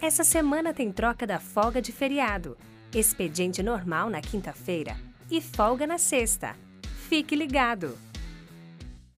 Essa semana tem troca da folga de feriado, expediente normal na quinta-feira e folga na sexta. Fique ligado!